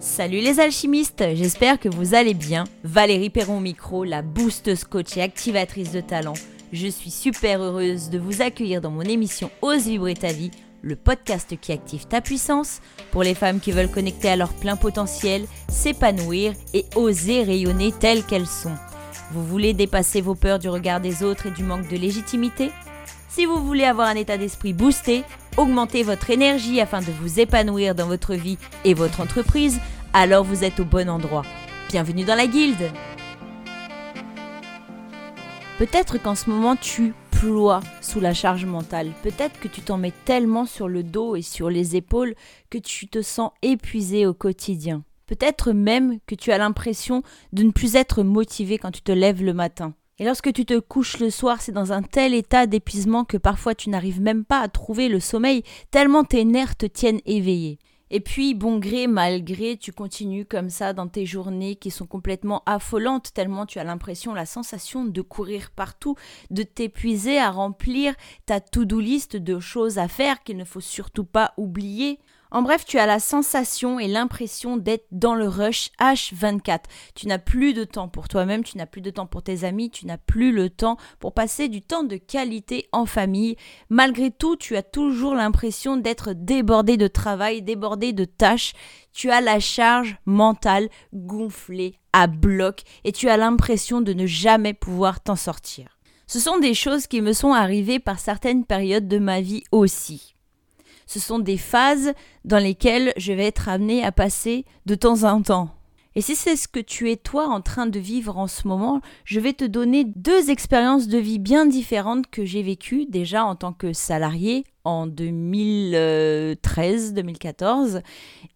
Salut les alchimistes, j'espère que vous allez bien. Valérie Perron micro, la boosteuse coach et activatrice de talent. Je suis super heureuse de vous accueillir dans mon émission Ose vibrer ta vie, le podcast qui active ta puissance pour les femmes qui veulent connecter à leur plein potentiel, s'épanouir et oser rayonner telles qu'elles sont. Vous voulez dépasser vos peurs du regard des autres et du manque de légitimité? Si vous voulez avoir un état d'esprit boosté, augmenter votre énergie afin de vous épanouir dans votre vie et votre entreprise, alors vous êtes au bon endroit. Bienvenue dans la guilde Peut-être qu'en ce moment tu ploies sous la charge mentale. Peut-être que tu t'en mets tellement sur le dos et sur les épaules que tu te sens épuisé au quotidien. Peut-être même que tu as l'impression de ne plus être motivé quand tu te lèves le matin. Et lorsque tu te couches le soir, c'est dans un tel état d'épuisement que parfois tu n'arrives même pas à trouver le sommeil, tellement tes nerfs te tiennent éveillé. Et puis, bon gré, mal gré, tu continues comme ça dans tes journées qui sont complètement affolantes, tellement tu as l'impression, la sensation de courir partout, de t'épuiser à remplir ta to-do list de choses à faire qu'il ne faut surtout pas oublier. En bref, tu as la sensation et l'impression d'être dans le rush H24. Tu n'as plus de temps pour toi-même, tu n'as plus de temps pour tes amis, tu n'as plus le temps pour passer du temps de qualité en famille. Malgré tout, tu as toujours l'impression d'être débordé de travail, débordé de tâches. Tu as la charge mentale gonflée à bloc et tu as l'impression de ne jamais pouvoir t'en sortir. Ce sont des choses qui me sont arrivées par certaines périodes de ma vie aussi ce sont des phases dans lesquelles je vais être amené à passer de temps en temps. Et si c'est ce que tu es toi en train de vivre en ce moment, je vais te donner deux expériences de vie bien différentes que j'ai vécues déjà en tant que salarié en 2013-2014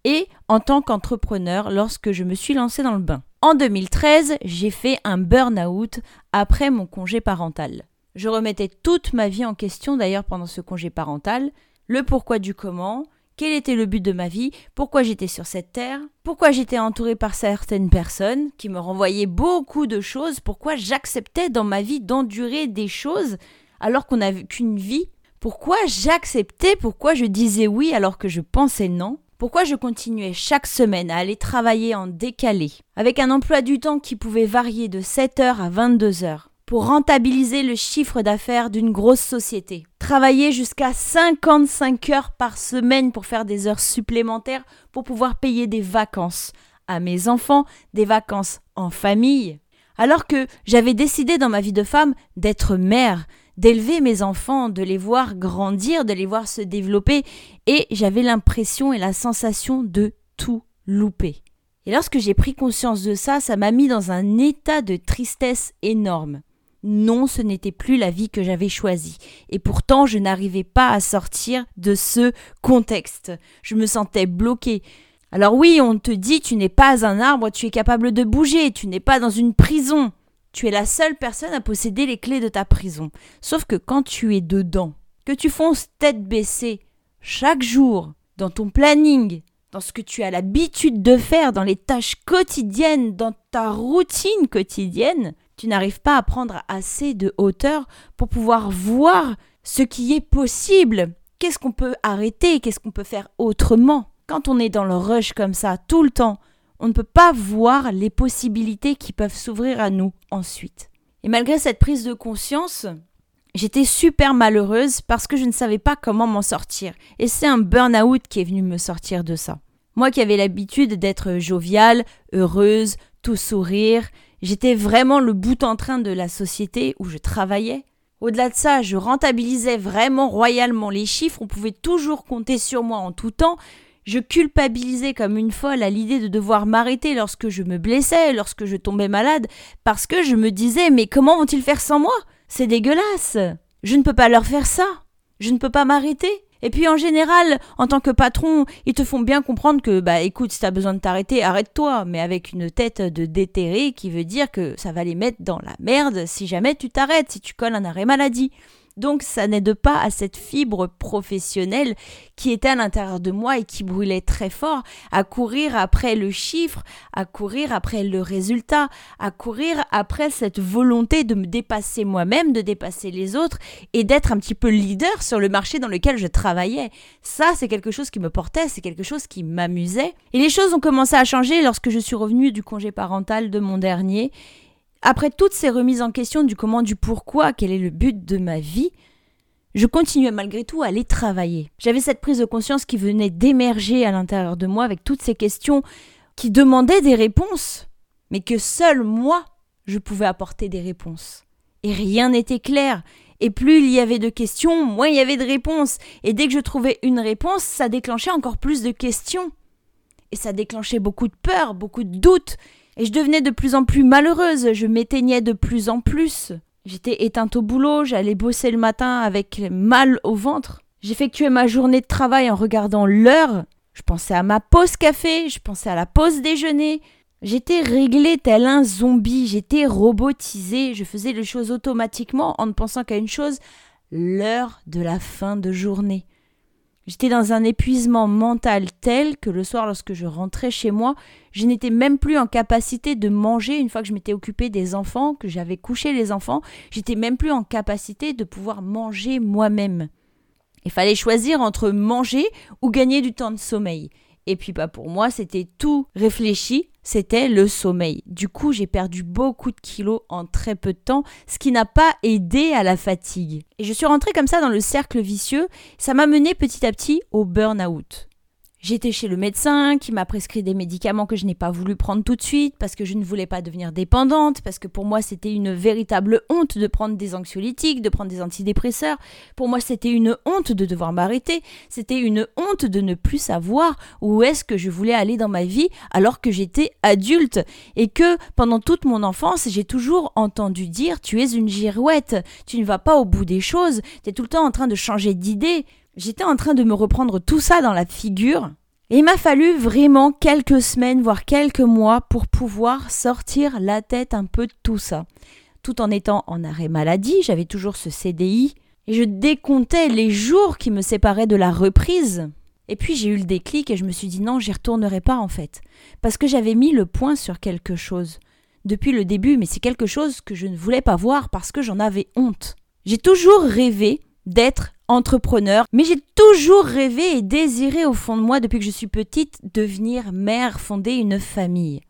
et en tant qu'entrepreneur lorsque je me suis lancé dans le bain. En 2013, j'ai fait un burn-out après mon congé parental. Je remettais toute ma vie en question d'ailleurs pendant ce congé parental le pourquoi du comment, quel était le but de ma vie, pourquoi j'étais sur cette terre, pourquoi j'étais entouré par certaines personnes qui me renvoyaient beaucoup de choses, pourquoi j'acceptais dans ma vie d'endurer des choses alors qu'on n'a qu'une vie, pourquoi j'acceptais, pourquoi je disais oui alors que je pensais non, pourquoi je continuais chaque semaine à aller travailler en décalé, avec un emploi du temps qui pouvait varier de 7h à 22h, pour rentabiliser le chiffre d'affaires d'une grosse société. Travailler jusqu'à 55 heures par semaine pour faire des heures supplémentaires pour pouvoir payer des vacances à mes enfants, des vacances en famille. Alors que j'avais décidé dans ma vie de femme d'être mère, d'élever mes enfants, de les voir grandir, de les voir se développer, et j'avais l'impression et la sensation de tout louper. Et lorsque j'ai pris conscience de ça, ça m'a mis dans un état de tristesse énorme. Non, ce n'était plus la vie que j'avais choisie. Et pourtant, je n'arrivais pas à sortir de ce contexte. Je me sentais bloquée. Alors oui, on te dit tu n'es pas un arbre, tu es capable de bouger, tu n'es pas dans une prison. Tu es la seule personne à posséder les clés de ta prison. Sauf que quand tu es dedans, que tu fonces tête baissée, chaque jour, dans ton planning, dans ce que tu as l'habitude de faire, dans les tâches quotidiennes, dans ta routine quotidienne, tu n'arrives pas à prendre assez de hauteur pour pouvoir voir ce qui est possible. Qu'est-ce qu'on peut arrêter? Qu'est-ce qu'on peut faire autrement? Quand on est dans le rush comme ça tout le temps, on ne peut pas voir les possibilités qui peuvent s'ouvrir à nous ensuite. Et malgré cette prise de conscience, j'étais super malheureuse parce que je ne savais pas comment m'en sortir. Et c'est un burn-out qui est venu me sortir de ça. Moi qui avais l'habitude d'être joviale, heureuse, tout sourire, J'étais vraiment le bout en train de la société où je travaillais. Au-delà de ça, je rentabilisais vraiment royalement les chiffres, on pouvait toujours compter sur moi en tout temps. Je culpabilisais comme une folle à l'idée de devoir m'arrêter lorsque je me blessais, lorsque je tombais malade, parce que je me disais mais comment vont-ils faire sans moi? C'est dégueulasse. Je ne peux pas leur faire ça. Je ne peux pas m'arrêter. Et puis en général, en tant que patron, ils te font bien comprendre que bah écoute, si t'as besoin de t'arrêter, arrête-toi, mais avec une tête de déterré qui veut dire que ça va les mettre dans la merde si jamais tu t'arrêtes, si tu colles un arrêt maladie. Donc ça n'aide pas à cette fibre professionnelle qui était à l'intérieur de moi et qui brûlait très fort, à courir après le chiffre, à courir après le résultat, à courir après cette volonté de me dépasser moi-même, de dépasser les autres et d'être un petit peu leader sur le marché dans lequel je travaillais. Ça, c'est quelque chose qui me portait, c'est quelque chose qui m'amusait. Et les choses ont commencé à changer lorsque je suis revenue du congé parental de mon dernier après toutes ces remises en question du comment, du pourquoi, quel est le but de ma vie, je continuais malgré tout à aller travailler. J'avais cette prise de conscience qui venait d'émerger à l'intérieur de moi avec toutes ces questions qui demandaient des réponses, mais que seul moi, je pouvais apporter des réponses. Et rien n'était clair. Et plus il y avait de questions, moins il y avait de réponses. Et dès que je trouvais une réponse, ça déclenchait encore plus de questions. Et ça déclenchait beaucoup de peur, beaucoup de doutes. Et je devenais de plus en plus malheureuse, je m'éteignais de plus en plus. J'étais éteinte au boulot, j'allais bosser le matin avec mal au ventre. J'effectuais ma journée de travail en regardant l'heure. Je pensais à ma pause café, je pensais à la pause déjeuner. J'étais réglée tel un zombie, j'étais robotisée, je faisais les choses automatiquement en ne pensant qu'à une chose, l'heure de la fin de journée. J'étais dans un épuisement mental tel que le soir, lorsque je rentrais chez moi, je n'étais même plus en capacité de manger une fois que je m'étais occupée des enfants, que j'avais couché les enfants. J'étais même plus en capacité de pouvoir manger moi-même. Il fallait choisir entre manger ou gagner du temps de sommeil. Et puis bah, pour moi, c'était tout réfléchi, c'était le sommeil. Du coup, j'ai perdu beaucoup de kilos en très peu de temps, ce qui n'a pas aidé à la fatigue. Et je suis rentrée comme ça dans le cercle vicieux, ça m'a mené petit à petit au burn-out. J'étais chez le médecin qui m'a prescrit des médicaments que je n'ai pas voulu prendre tout de suite parce que je ne voulais pas devenir dépendante, parce que pour moi c'était une véritable honte de prendre des anxiolytiques, de prendre des antidépresseurs. Pour moi c'était une honte de devoir m'arrêter, c'était une honte de ne plus savoir où est-ce que je voulais aller dans ma vie alors que j'étais adulte et que pendant toute mon enfance j'ai toujours entendu dire tu es une girouette, tu ne vas pas au bout des choses, tu es tout le temps en train de changer d'idée. J'étais en train de me reprendre tout ça dans la figure. Et il m'a fallu vraiment quelques semaines, voire quelques mois, pour pouvoir sortir la tête un peu de tout ça. Tout en étant en arrêt maladie, j'avais toujours ce CDI, et je décomptais les jours qui me séparaient de la reprise. Et puis j'ai eu le déclic et je me suis dit non, j'y retournerai pas en fait. Parce que j'avais mis le point sur quelque chose. Depuis le début, mais c'est quelque chose que je ne voulais pas voir parce que j'en avais honte. J'ai toujours rêvé d'être entrepreneur, mais j'ai toujours rêvé et désiré au fond de moi depuis que je suis petite devenir mère, fonder une famille.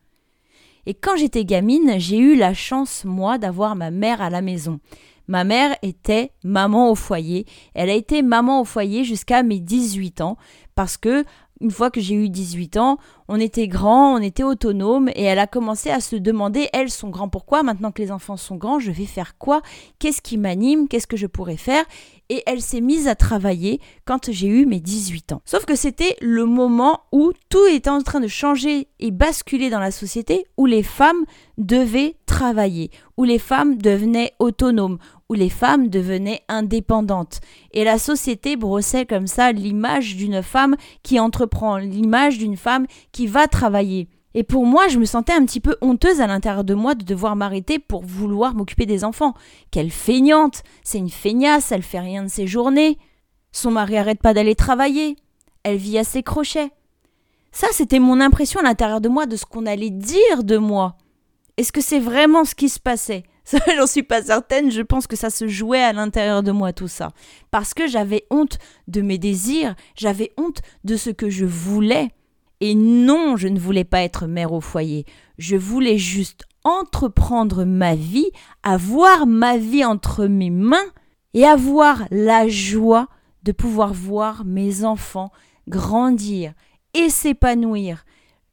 Et quand j'étais gamine, j'ai eu la chance, moi, d'avoir ma mère à la maison. Ma mère était maman au foyer. Elle a été maman au foyer jusqu'à mes 18 ans parce que une fois que j'ai eu 18 ans, on était grand, on était autonome et elle a commencé à se demander, elle, son grand pourquoi, maintenant que les enfants sont grands, je vais faire quoi? Qu'est-ce qui m'anime? Qu'est-ce que je pourrais faire? Et elle s'est mise à travailler quand j'ai eu mes 18 ans. Sauf que c'était le moment où tout était en train de changer et basculer dans la société, où les femmes devaient travailler, où les femmes devenaient autonomes, les femmes devenaient indépendantes. Et la société brossait comme ça l'image d'une femme qui entreprend, l'image d'une femme qui va travailler. Et pour moi, je me sentais un petit peu honteuse à l'intérieur de moi de devoir m'arrêter pour vouloir m'occuper des enfants. Quelle feignante C'est une feignasse, elle fait rien de ses journées. Son mari arrête pas d'aller travailler. Elle vit à ses crochets. Ça, c'était mon impression à l'intérieur de moi de ce qu'on allait dire de moi. Est-ce que c'est vraiment ce qui se passait? Ça, j'en suis pas certaine. Je pense que ça se jouait à l'intérieur de moi, tout ça. Parce que j'avais honte de mes désirs, j'avais honte de ce que je voulais. Et non, je ne voulais pas être mère au foyer. Je voulais juste entreprendre ma vie, avoir ma vie entre mes mains et avoir la joie de pouvoir voir mes enfants grandir et s'épanouir.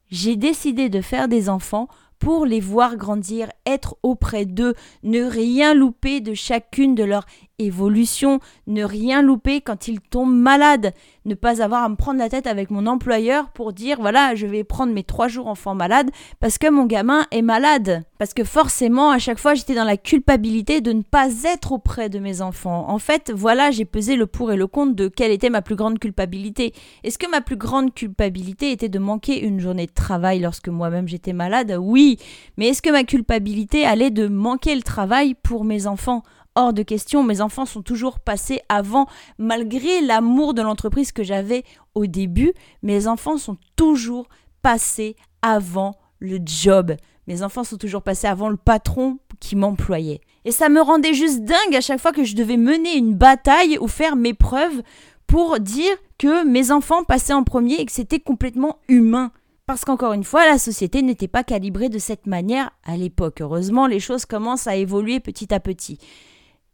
J'ai décidé de faire des enfants pour les voir grandir, être auprès d'eux, ne rien louper de chacune de leurs évolutions, ne rien louper quand ils tombent malades, ne pas avoir à me prendre la tête avec mon employeur pour dire voilà, je vais prendre mes trois jours enfants malades parce que mon gamin est malade. Parce que forcément, à chaque fois, j'étais dans la culpabilité de ne pas être auprès de mes enfants. En fait, voilà, j'ai pesé le pour et le contre de quelle était ma plus grande culpabilité. Est-ce que ma plus grande culpabilité était de manquer une journée de travail lorsque moi-même j'étais malade? Oui. Mais est-ce que ma culpabilité allait de manquer le travail pour mes enfants? Hors de question. Mes enfants sont toujours passés avant, malgré l'amour de l'entreprise que j'avais au début. Mes enfants sont toujours passés avant le job. Mes enfants sont toujours passés avant le patron qui m'employait. Et ça me rendait juste dingue à chaque fois que je devais mener une bataille ou faire mes preuves pour dire que mes enfants passaient en premier et que c'était complètement humain. Parce qu'encore une fois, la société n'était pas calibrée de cette manière à l'époque. Heureusement, les choses commencent à évoluer petit à petit.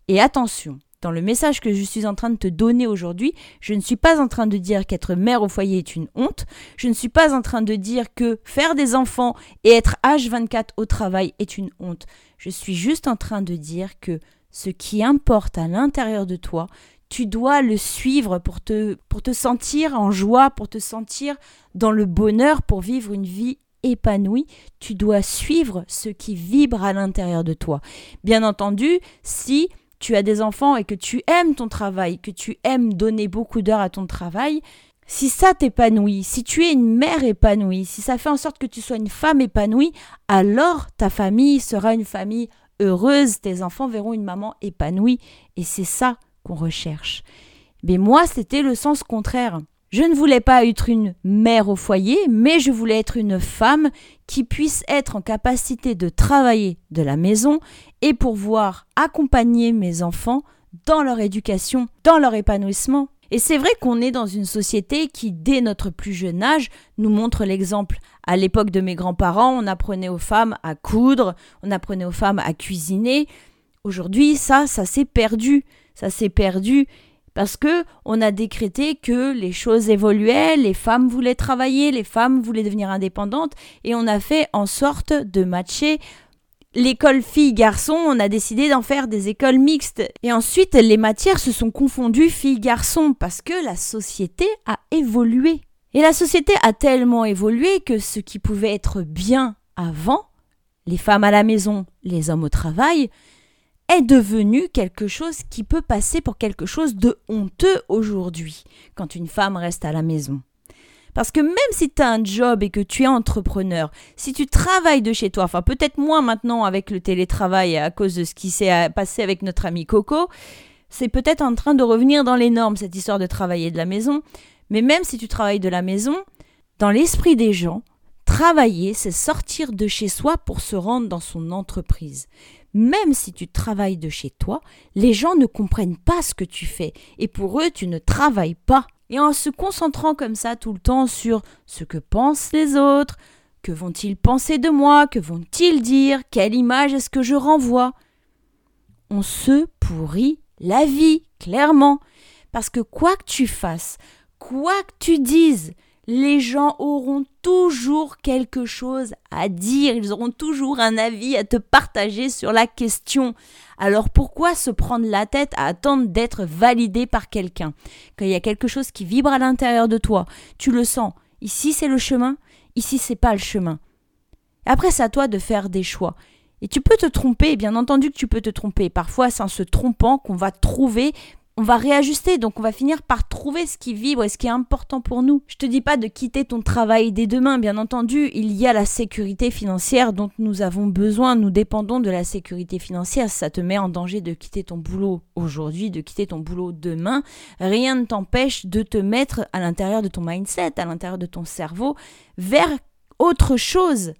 Et attention, dans le message que je suis en train de te donner aujourd'hui, je ne suis pas en train de dire qu'être mère au foyer est une honte, je ne suis pas en train de dire que faire des enfants et être H24 au travail est une honte. Je suis juste en train de dire que ce qui importe à l'intérieur de toi, tu dois le suivre pour te, pour te sentir en joie, pour te sentir dans le bonheur, pour vivre une vie épanouie, tu dois suivre ce qui vibre à l'intérieur de toi. Bien entendu, si tu as des enfants et que tu aimes ton travail, que tu aimes donner beaucoup d'heures à ton travail, si ça t'épanouit, si tu es une mère épanouie, si ça fait en sorte que tu sois une femme épanouie, alors ta famille sera une famille heureuse, tes enfants verront une maman épanouie, et c'est ça qu'on recherche. Mais moi, c'était le sens contraire. Je ne voulais pas être une mère au foyer, mais je voulais être une femme qui puisse être en capacité de travailler de la maison et pouvoir accompagner mes enfants dans leur éducation, dans leur épanouissement. Et c'est vrai qu'on est dans une société qui, dès notre plus jeune âge, nous montre l'exemple. À l'époque de mes grands-parents, on apprenait aux femmes à coudre, on apprenait aux femmes à cuisiner. Aujourd'hui, ça, ça s'est perdu ça s'est perdu parce que on a décrété que les choses évoluaient, les femmes voulaient travailler, les femmes voulaient devenir indépendantes et on a fait en sorte de matcher l'école filles-garçons, on a décidé d'en faire des écoles mixtes. Et ensuite, les matières se sont confondues filles-garçons parce que la société a évolué. Et la société a tellement évolué que ce qui pouvait être bien avant, les femmes à la maison, les hommes au travail, est devenu quelque chose qui peut passer pour quelque chose de honteux aujourd'hui, quand une femme reste à la maison. Parce que même si tu as un job et que tu es entrepreneur, si tu travailles de chez toi, enfin peut-être moins maintenant avec le télétravail à cause de ce qui s'est passé avec notre ami Coco, c'est peut-être en train de revenir dans les normes cette histoire de travailler de la maison. Mais même si tu travailles de la maison, dans l'esprit des gens, travailler, c'est sortir de chez soi pour se rendre dans son entreprise même si tu travailles de chez toi, les gens ne comprennent pas ce que tu fais et pour eux, tu ne travailles pas. Et en se concentrant comme ça tout le temps sur ce que pensent les autres, que vont-ils penser de moi, que vont-ils dire, quelle image est-ce que je renvoie, on se pourrit la vie, clairement. Parce que quoi que tu fasses, quoi que tu dises, les gens auront toujours quelque chose à dire, ils auront toujours un avis à te partager sur la question. Alors pourquoi se prendre la tête à attendre d'être validé par quelqu'un? Quand il y a quelque chose qui vibre à l'intérieur de toi, tu le sens. Ici c'est le chemin, ici c'est pas le chemin. Après c'est à toi de faire des choix. Et tu peux te tromper, bien entendu que tu peux te tromper. Parfois c'est en se trompant qu'on va trouver on va réajuster, donc on va finir par trouver ce qui vibre et ce qui est important pour nous. Je te dis pas de quitter ton travail dès demain, bien entendu, il y a la sécurité financière dont nous avons besoin, nous dépendons de la sécurité financière. ça te met en danger de quitter ton boulot aujourd'hui, de quitter ton boulot demain, rien ne t'empêche de te mettre à l'intérieur de ton mindset, à l'intérieur de ton cerveau, vers autre chose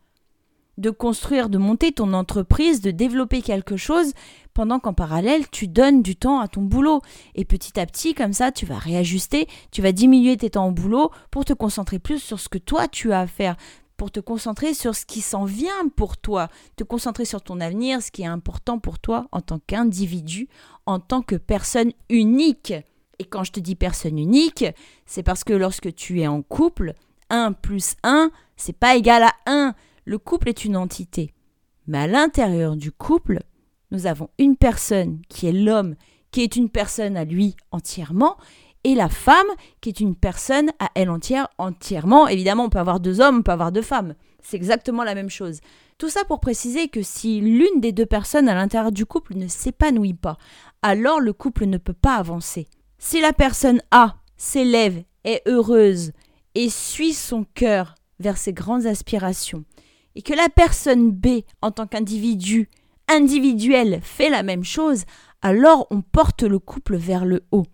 de construire, de monter ton entreprise, de développer quelque chose, pendant qu'en parallèle, tu donnes du temps à ton boulot. Et petit à petit, comme ça, tu vas réajuster, tu vas diminuer tes temps au boulot pour te concentrer plus sur ce que toi, tu as à faire pour te concentrer sur ce qui s'en vient pour toi, te concentrer sur ton avenir, ce qui est important pour toi en tant qu'individu, en tant que personne unique. Et quand je te dis personne unique, c'est parce que lorsque tu es en couple, 1 plus 1, c'est pas égal à 1. Le couple est une entité. Mais à l'intérieur du couple, nous avons une personne qui est l'homme, qui est une personne à lui entièrement, et la femme qui est une personne à elle entière entièrement. Évidemment, on peut avoir deux hommes, on peut avoir deux femmes. C'est exactement la même chose. Tout ça pour préciser que si l'une des deux personnes à l'intérieur du couple ne s'épanouit pas, alors le couple ne peut pas avancer. Si la personne A s'élève, est heureuse et suit son cœur vers ses grandes aspirations, et que la personne B, en tant qu'individu, individuel fait la même chose, alors on porte le couple vers le haut.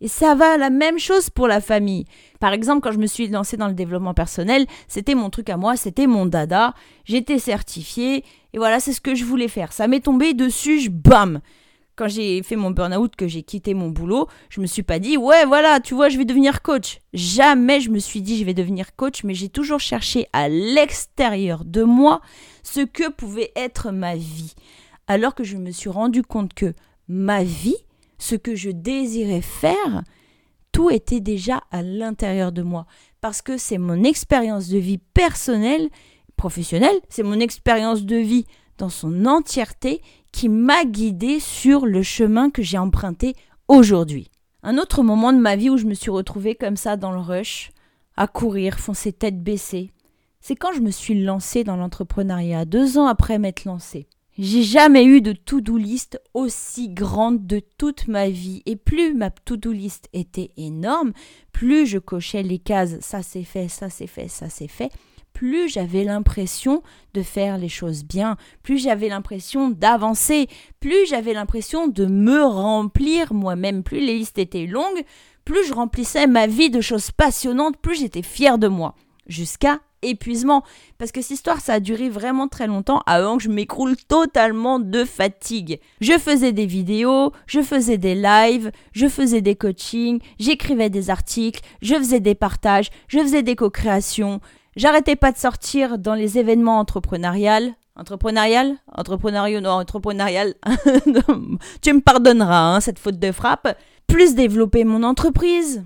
Et ça va la même chose pour la famille. Par exemple, quand je me suis lancée dans le développement personnel, c'était mon truc à moi, c'était mon dada, j'étais certifiée, et voilà, c'est ce que je voulais faire. Ça m'est tombé dessus, je bam Quand j'ai fait mon burn-out, que j'ai quitté mon boulot, je me suis pas dit, ouais, voilà, tu vois, je vais devenir coach. Jamais je me suis dit, je vais devenir coach, mais j'ai toujours cherché à l'extérieur de moi ce que pouvait être ma vie. Alors que je me suis rendu compte que ma vie, ce que je désirais faire, tout était déjà à l'intérieur de moi. Parce que c'est mon expérience de vie personnelle, professionnelle, c'est mon expérience de vie dans son entièreté qui m'a guidée sur le chemin que j'ai emprunté aujourd'hui. Un autre moment de ma vie où je me suis retrouvée comme ça dans le rush, à courir, foncer tête baissée, c'est quand je me suis lancée dans l'entrepreneuriat, deux ans après m'être lancée. J'ai jamais eu de to-do list aussi grande de toute ma vie. Et plus ma to-do list était énorme, plus je cochais les cases ça c'est fait, ça c'est fait, ça c'est fait, plus j'avais l'impression de faire les choses bien, plus j'avais l'impression d'avancer, plus j'avais l'impression de me remplir moi-même, plus les listes étaient longues, plus je remplissais ma vie de choses passionnantes, plus j'étais fière de moi. Jusqu'à épuisement. Parce que cette histoire, ça a duré vraiment très longtemps avant que je m'écroule totalement de fatigue. Je faisais des vidéos, je faisais des lives, je faisais des coachings, j'écrivais des articles, je faisais des partages, je faisais des co-créations. J'arrêtais pas de sortir dans les événements entrepreneuriales. Entrepreneurial? Entrepreneurial Non, entrepreneurial. tu me pardonneras, hein, cette faute de frappe. Plus développer mon entreprise,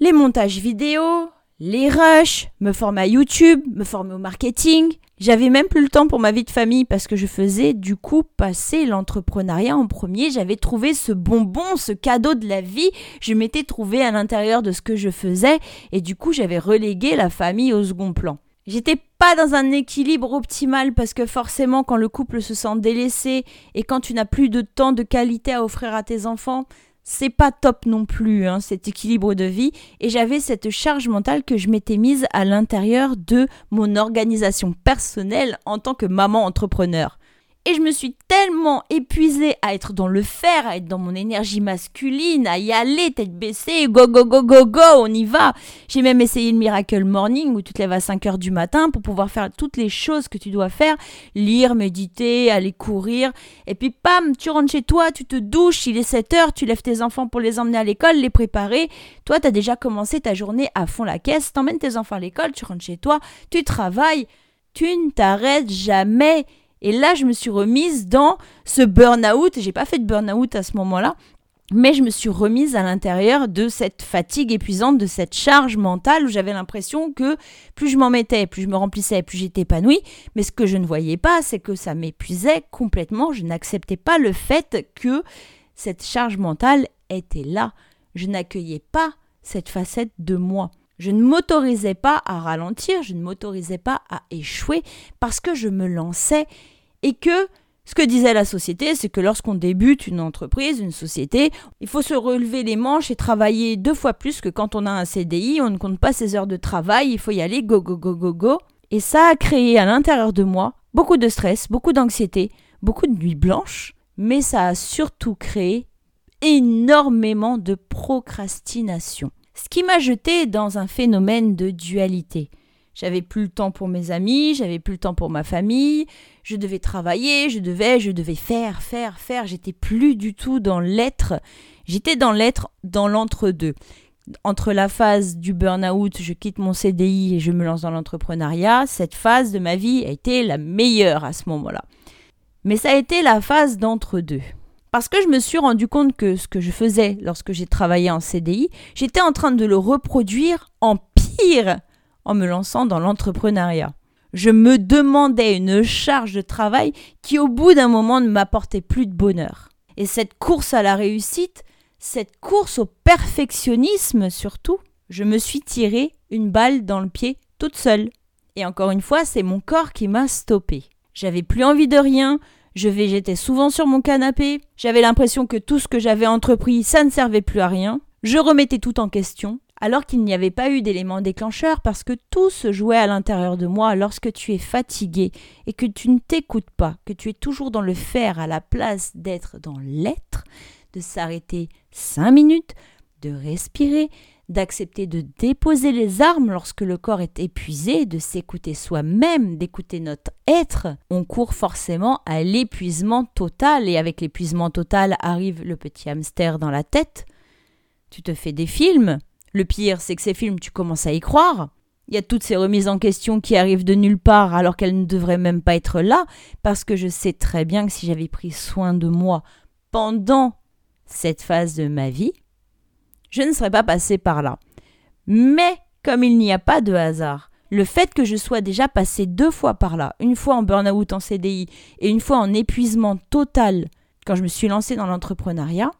les montages vidéo, les rushs, me former à YouTube, me former au marketing. J'avais même plus le temps pour ma vie de famille parce que je faisais du coup passer l'entrepreneuriat en premier. J'avais trouvé ce bonbon, ce cadeau de la vie. Je m'étais trouvé à l'intérieur de ce que je faisais et du coup j'avais relégué la famille au second plan. J'étais pas dans un équilibre optimal parce que forcément quand le couple se sent délaissé et quand tu n'as plus de temps de qualité à offrir à tes enfants, c'est pas top non plus, hein, cet équilibre de vie, et j'avais cette charge mentale que je m'étais mise à l'intérieur de mon organisation personnelle en tant que maman entrepreneur. Et je me suis tellement épuisée à être dans le faire, à être dans mon énergie masculine, à y aller, tête baissée, go, go, go, go, go, on y va. J'ai même essayé le Miracle Morning où tu te lèves à 5 heures du matin pour pouvoir faire toutes les choses que tu dois faire, lire, méditer, aller courir. Et puis, pam, tu rentres chez toi, tu te douches, il est 7 heures, tu lèves tes enfants pour les emmener à l'école, les préparer. Toi, tu as déjà commencé ta journée à fond la caisse, t'emmènes tes enfants à l'école, tu rentres chez toi, tu travailles. Tu ne t'arrêtes jamais. Et là, je me suis remise dans ce burn-out. J'ai pas fait de burn-out à ce moment-là, mais je me suis remise à l'intérieur de cette fatigue épuisante, de cette charge mentale où j'avais l'impression que plus je m'en mettais, plus je me remplissais, plus j'étais épanouie. Mais ce que je ne voyais pas, c'est que ça m'épuisait complètement. Je n'acceptais pas le fait que cette charge mentale était là. Je n'accueillais pas cette facette de moi. Je ne m'autorisais pas à ralentir, je ne m'autorisais pas à échouer parce que je me lançais et que ce que disait la société, c'est que lorsqu'on débute une entreprise, une société, il faut se relever les manches et travailler deux fois plus que quand on a un CDI, on ne compte pas ses heures de travail, il faut y aller go go go go go. Et ça a créé à l'intérieur de moi beaucoup de stress, beaucoup d'anxiété, beaucoup de nuits blanches, mais ça a surtout créé énormément de procrastination. Ce qui m'a jeté dans un phénomène de dualité. J'avais plus le temps pour mes amis, j'avais plus le temps pour ma famille, je devais travailler, je devais, je devais faire, faire, faire. J'étais plus du tout dans l'être. J'étais dans l'être, dans l'entre-deux. Entre la phase du burn-out, je quitte mon CDI et je me lance dans l'entrepreneuriat, cette phase de ma vie a été la meilleure à ce moment-là. Mais ça a été la phase d'entre-deux. Parce que je me suis rendu compte que ce que je faisais lorsque j'ai travaillé en CDI, j'étais en train de le reproduire en pire en me lançant dans l'entrepreneuriat. Je me demandais une charge de travail qui au bout d'un moment ne m'apportait plus de bonheur. Et cette course à la réussite, cette course au perfectionnisme surtout, je me suis tiré une balle dans le pied toute seule. Et encore une fois, c'est mon corps qui m'a stoppé. J'avais plus envie de rien, je végétais souvent sur mon canapé, j'avais l'impression que tout ce que j'avais entrepris, ça ne servait plus à rien, je remettais tout en question, alors qu'il n'y avait pas eu d'élément déclencheur parce que tout se jouait à l'intérieur de moi lorsque tu es fatigué et que tu ne t'écoutes pas, que tu es toujours dans le faire à la place d'être dans l'être, de s'arrêter cinq minutes, de respirer, d'accepter de déposer les armes lorsque le corps est épuisé, de s'écouter soi-même, d'écouter notre être, on court forcément à l'épuisement total et avec l'épuisement total arrive le petit hamster dans la tête. Tu te fais des films, le pire, c'est que ces films, tu commences à y croire. Il y a toutes ces remises en question qui arrivent de nulle part alors qu'elles ne devraient même pas être là, parce que je sais très bien que si j'avais pris soin de moi pendant cette phase de ma vie, je ne serais pas passé par là. Mais comme il n'y a pas de hasard, le fait que je sois déjà passé deux fois par là, une fois en burn-out en CDI et une fois en épuisement total quand je me suis lancé dans l'entrepreneuriat,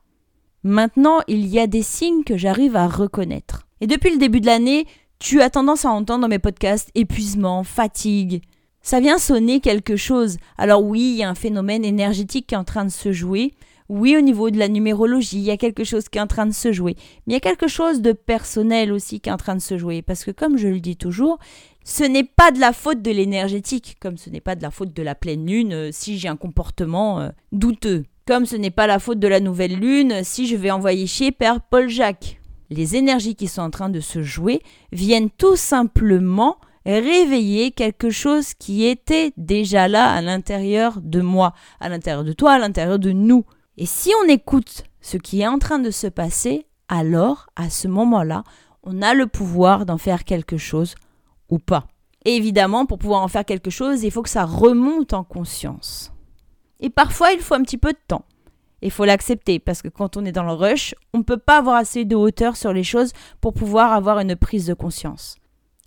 Maintenant, il y a des signes que j'arrive à reconnaître. Et depuis le début de l'année, tu as tendance à entendre dans mes podcasts épuisement, fatigue. Ça vient sonner quelque chose. Alors oui, il y a un phénomène énergétique qui est en train de se jouer. Oui, au niveau de la numérologie, il y a quelque chose qui est en train de se jouer. Mais il y a quelque chose de personnel aussi qui est en train de se jouer. Parce que comme je le dis toujours, ce n'est pas de la faute de l'énergétique, comme ce n'est pas de la faute de la pleine lune euh, si j'ai un comportement euh, douteux. Comme ce n'est pas la faute de la nouvelle lune si je vais envoyer chez Père Paul Jacques. Les énergies qui sont en train de se jouer viennent tout simplement réveiller quelque chose qui était déjà là à l'intérieur de moi, à l'intérieur de toi, à l'intérieur de nous. Et si on écoute ce qui est en train de se passer, alors, à ce moment-là, on a le pouvoir d'en faire quelque chose ou pas. Et évidemment, pour pouvoir en faire quelque chose, il faut que ça remonte en conscience. Et parfois, il faut un petit peu de temps. Il faut l'accepter parce que quand on est dans le rush, on ne peut pas avoir assez de hauteur sur les choses pour pouvoir avoir une prise de conscience.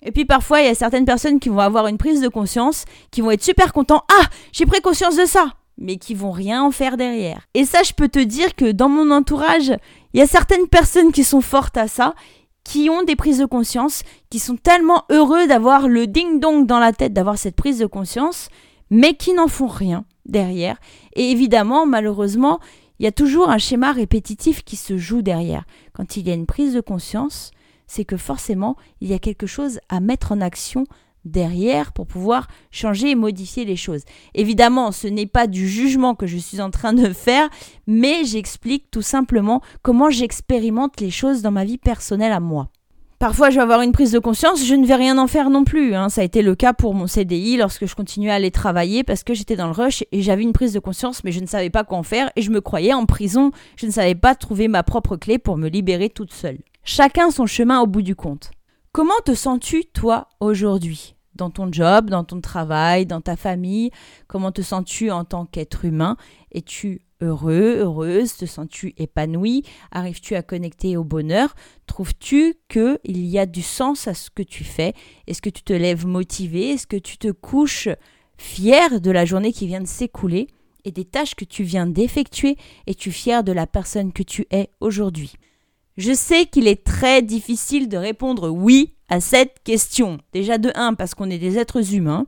Et puis parfois, il y a certaines personnes qui vont avoir une prise de conscience, qui vont être super contents. Ah, j'ai pris conscience de ça mais qui vont rien en faire derrière. Et ça, je peux te dire que dans mon entourage, il y a certaines personnes qui sont fortes à ça, qui ont des prises de conscience, qui sont tellement heureux d'avoir le ding-dong dans la tête, d'avoir cette prise de conscience, mais qui n'en font rien derrière. Et évidemment, malheureusement, il y a toujours un schéma répétitif qui se joue derrière. Quand il y a une prise de conscience, c'est que forcément, il y a quelque chose à mettre en action derrière pour pouvoir changer et modifier les choses. Évidemment, ce n'est pas du jugement que je suis en train de faire, mais j'explique tout simplement comment j'expérimente les choses dans ma vie personnelle à moi. Parfois, je vais avoir une prise de conscience, je ne vais rien en faire non plus. Hein. Ça a été le cas pour mon CDI lorsque je continuais à aller travailler parce que j'étais dans le rush et j'avais une prise de conscience, mais je ne savais pas quoi en faire et je me croyais en prison. Je ne savais pas trouver ma propre clé pour me libérer toute seule. Chacun son chemin au bout du compte. Comment te sens-tu, toi, aujourd'hui? Dans ton job, dans ton travail, dans ta famille? Comment te sens-tu en tant qu'être humain? Es-tu heureux, heureuse Te sens-tu épanoui Arrives-tu à connecter au bonheur? Trouves-tu qu'il y a du sens à ce que tu fais? Est-ce que tu te lèves motivé Est-ce que tu te couches fier de la journée qui vient de s'écouler et des tâches que tu viens d'effectuer? Es-tu fier de la personne que tu es aujourd'hui? Je sais qu'il est très difficile de répondre oui à cette question. Déjà de 1 parce qu'on est des êtres humains,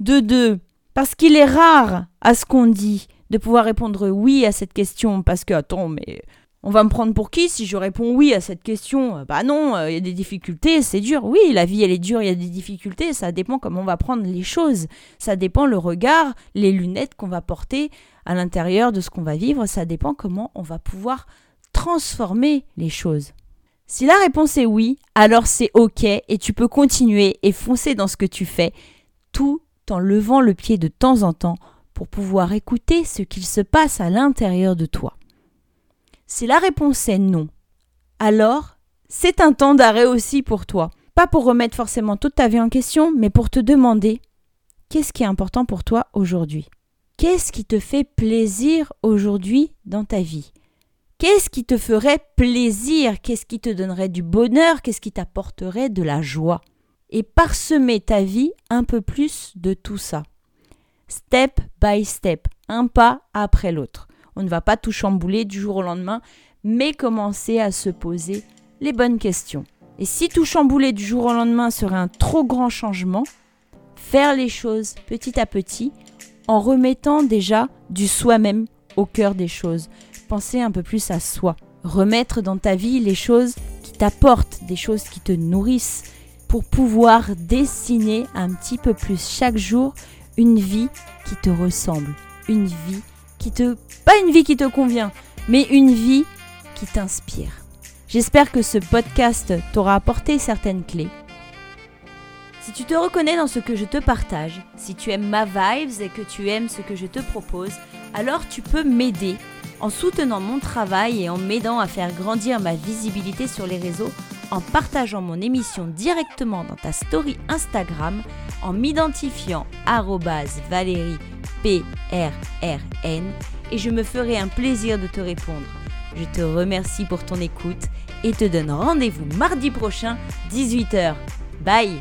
de 2 parce qu'il est rare à ce qu'on dit de pouvoir répondre oui à cette question parce que attends mais on va me prendre pour qui si je réponds oui à cette question? Bah non, euh, il y a des difficultés, c'est dur. Oui, la vie elle est dure, il y a des difficultés, ça dépend comment on va prendre les choses. Ça dépend le regard, les lunettes qu'on va porter à l'intérieur de ce qu'on va vivre, ça dépend comment on va pouvoir transformer les choses. Si la réponse est oui, alors c'est OK et tu peux continuer et foncer dans ce que tu fais tout en levant le pied de temps en temps pour pouvoir écouter ce qu'il se passe à l'intérieur de toi. Si la réponse est non, alors c'est un temps d'arrêt aussi pour toi. Pas pour remettre forcément toute ta vie en question, mais pour te demander qu'est-ce qui est important pour toi aujourd'hui? Qu'est-ce qui te fait plaisir aujourd'hui dans ta vie? Qu'est-ce qui te ferait plaisir? Qu'est-ce qui te donnerait du bonheur? Qu'est-ce qui t'apporterait de la joie? Et parsemer ta vie un peu plus de tout ça step by step, un pas après l'autre. On ne va pas tout chambouler du jour au lendemain, mais commencer à se poser les bonnes questions. Et si tout chambouler du jour au lendemain serait un trop grand changement, faire les choses petit à petit en remettant déjà du soi-même au cœur des choses. Penser un peu plus à soi. Remettre dans ta vie les choses qui t'apportent, des choses qui te nourrissent, pour pouvoir dessiner un petit peu plus chaque jour une vie qui te ressemble, une vie qui te... pas une vie qui te convient, mais une vie qui t'inspire. J'espère que ce podcast t'aura apporté certaines clés. Si tu te reconnais dans ce que je te partage, si tu aimes ma vibes et que tu aimes ce que je te propose, alors tu peux m'aider en soutenant mon travail et en m'aidant à faire grandir ma visibilité sur les réseaux en partageant mon émission directement dans ta story Instagram, en m'identifiant Valérie PRRN et je me ferai un plaisir de te répondre. Je te remercie pour ton écoute et te donne rendez-vous mardi prochain, 18h. Bye